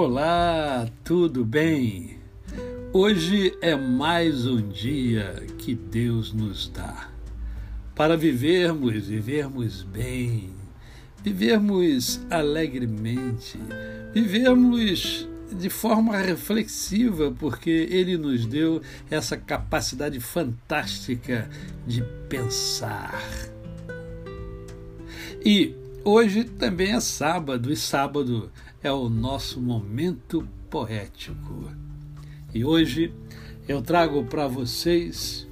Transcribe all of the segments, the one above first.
Olá, tudo bem? Hoje é mais um dia que Deus nos dá para vivermos, vivermos bem, vivermos alegremente, vivermos de forma reflexiva, porque Ele nos deu essa capacidade fantástica de pensar. E hoje também é sábado, e sábado é o nosso momento poético. E hoje eu trago para vocês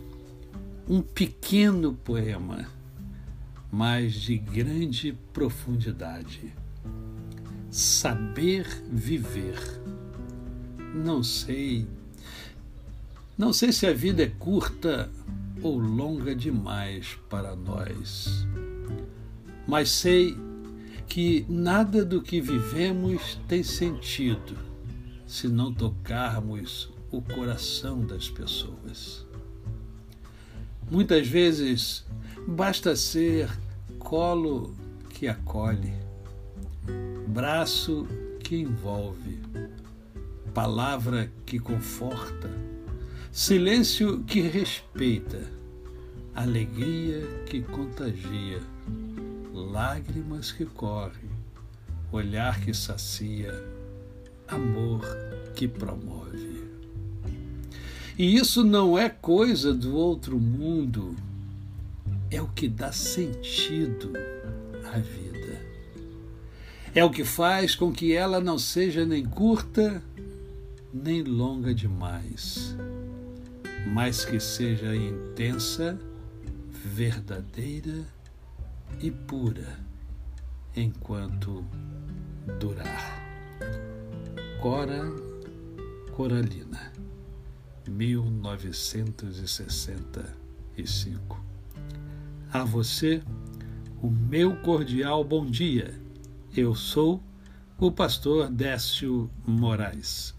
um pequeno poema, mas de grande profundidade. Saber viver. Não sei. Não sei se a vida é curta ou longa demais para nós, mas sei que nada do que vivemos tem sentido se não tocarmos o coração das pessoas. Muitas vezes basta ser colo que acolhe, braço que envolve, palavra que conforta, silêncio que respeita, alegria que contagia lágrimas que correm, olhar que sacia, amor que promove. E isso não é coisa do outro mundo, é o que dá sentido à vida. É o que faz com que ela não seja nem curta nem longa demais, mas que seja intensa, verdadeira e pura enquanto durar. Cora Coralina, 1965. A você, o meu cordial bom dia. Eu sou o pastor Décio Moraes.